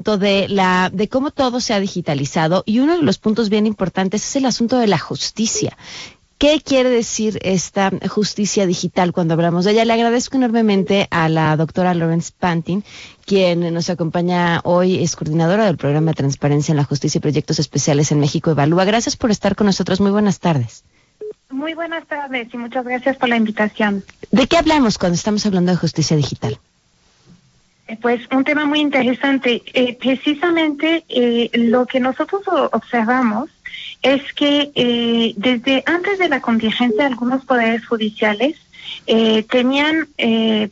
de la de cómo todo se ha digitalizado y uno de los puntos bien importantes es el asunto de la justicia. ¿Qué quiere decir esta justicia digital cuando hablamos de ella? Le agradezco enormemente a la doctora Lawrence Pantin, quien nos acompaña hoy, es coordinadora del programa de Transparencia en la Justicia y Proyectos Especiales en México Evalúa. Gracias por estar con nosotros. Muy buenas tardes. Muy buenas tardes y muchas gracias por la invitación. ¿De qué hablamos cuando estamos hablando de justicia digital? Eh, pues un tema muy interesante. Eh, precisamente eh, lo que nosotros observamos es que desde antes de la contingencia algunos poderes judiciales tenían,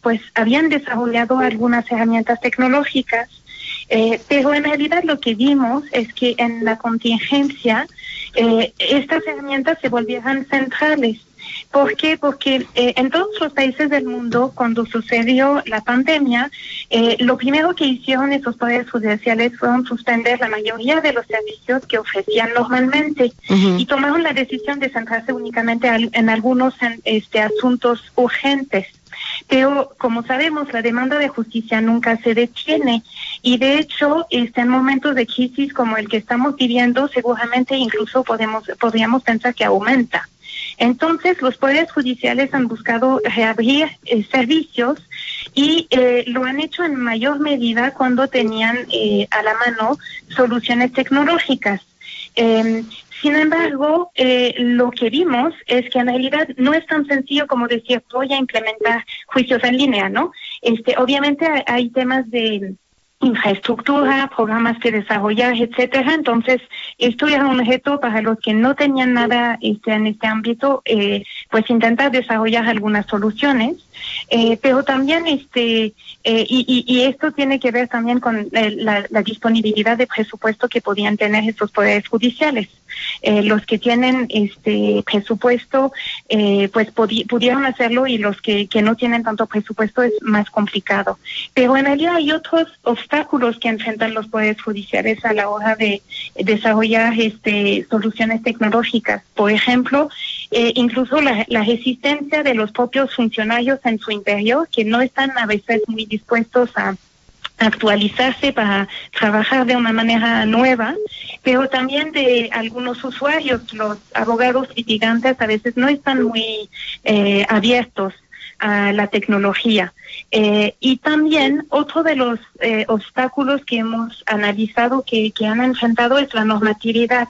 pues habían desarrollado algunas herramientas tecnológicas, pero en realidad lo que vimos es que en la contingencia estas herramientas se volvieron centrales ¿Por qué? Porque eh, en todos los países del mundo, cuando sucedió la pandemia, eh, lo primero que hicieron esos poderes judiciales fueron suspender la mayoría de los servicios que ofrecían normalmente y tomaron la decisión de centrarse únicamente en algunos este, asuntos urgentes. Pero como sabemos, la demanda de justicia nunca se detiene y de hecho, este, en momentos de crisis como el que estamos viviendo, seguramente incluso podemos, podríamos pensar que aumenta. Entonces, los poderes judiciales han buscado reabrir eh, servicios y eh, lo han hecho en mayor medida cuando tenían eh, a la mano soluciones tecnológicas. Em, sin embargo, lo que vimos es que en realidad no es tan sencillo como decir voy a implementar juicios en línea, ¿no? Este, obviamente hay temas de infraestructura, programas que desarrollar, etcétera. Entonces, esto era un objeto para los que no tenían nada este, en este ámbito, eh, pues intentar desarrollar algunas soluciones. Eh, pero también este eh, y, y, esto tiene que ver también con la, la, disponibilidad de presupuesto que podían tener estos poderes judiciales. Eh, los que tienen este presupuesto eh, pues pudieron hacerlo y los que, no tienen tanto presupuesto es más complicado. Pero en realidad hay otros obstáculos que enfrentan los poderes judiciales a la hora de desarrollar este soluciones tecnológicas. Por ejemplo, eh, incluso la, la, resistencia de los propios funcionarios en su interior, que no están a veces muy dispuestos a actualizarse para trabajar de una manera nueva, pero también de algunos usuarios, los abogados litigantes a veces no están muy eh, abiertos a la tecnología. Eh, y también otro de los eh, obstáculos que hemos analizado que, que han enfrentado es la normatividad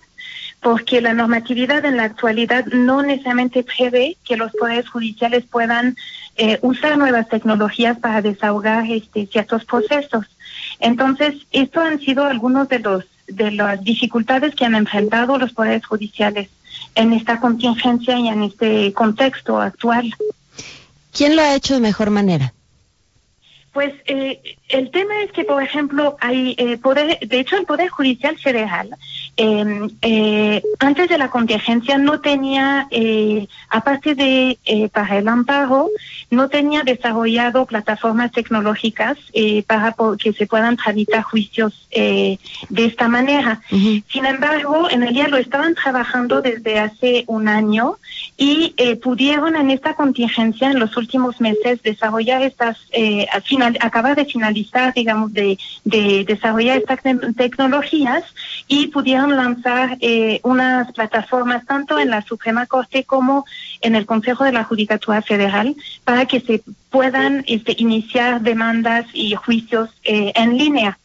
porque la normatividad en la actualidad no necesariamente prevé que los poderes judiciales puedan eh, usar nuevas tecnologías para desahogar este, ciertos procesos. Entonces, estos han sido algunos de los de las dificultades que han enfrentado los poderes judiciales en esta contingencia y en este contexto actual. ¿Quién lo ha hecho de mejor manera? Pues eh, el tema es que, por ejemplo, hay eh, poder, de hecho, el Poder Judicial Federal, em, eh, antes de la contingencia, no tenía, eh, aparte de eh, para el amparo, no tenía desarrollado plataformas tecnológicas eh, para que se puedan tramitar juicios eh, de esta manera. Sin embargo, en el día lo estaban trabajando desde hace un año y eh, pudieron en esta contingencia en los últimos meses desarrollar estas, eh, final, acabar de finalizar, digamos, de, de desarrollar estas tecnologías y pudieron lanzar eh, unas plataformas tanto en la Suprema Corte como en el Consejo de la Judicatura Federal para que se puedan este, iniciar demandas y juicios eh, en línea.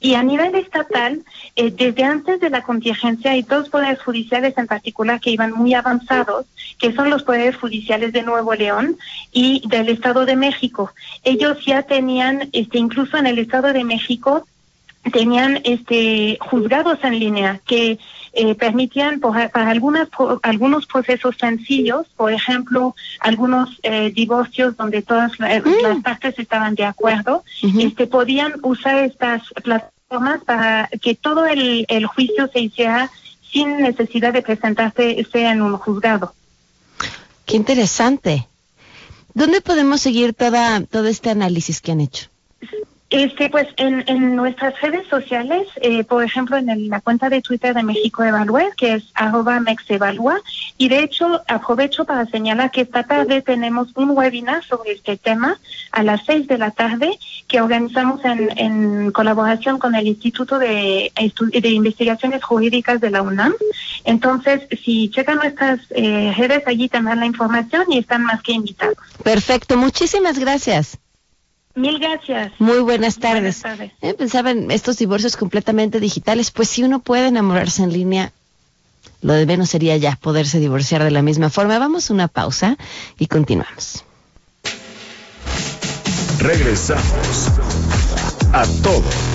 Y a nivel estatal, eh, desde antes de la contingencia hay dos poderes judiciales en particular que iban muy avanzados, que son los poderes judiciales de Nuevo León y del Estado de México. Ellos ya tenían, este, incluso en el Estado de México, tenían este juzgados en línea que eh, permitían para algunas algunos procesos sencillos, por ejemplo, algunos eh, divorcios donde todas mm. las partes estaban de acuerdo, este podían usar estas plataformas para que todo el, el juicio se hiciera sin necesidad de presentarse sea en un juzgado. Qué interesante. ¿Dónde podemos seguir toda todo este análisis que han hecho? Este, pues en, en nuestras redes sociales, eh, por ejemplo, en la cuenta de Twitter de México Evalúe, que es arroba mexevalúa, y de hecho aprovecho para señalar que esta tarde tenemos un webinar sobre este tema a las seis de la tarde que organizamos en, colaboración con el Instituto de, de Investigaciones Jurídicas de la UNAM. Entonces, si checan nuestras eh, redes, allí tendrán la información y están más que invitados. Perfecto, muchísimas gracias. Mil gracias. Muy buenas tardes. Eh, pensaba en estos divorcios completamente digitales, pues si uno puede enamorarse en línea, lo de menos sería ya poderse divorciar de la misma forma. Vamos a una pausa y continuamos. Regresamos a todo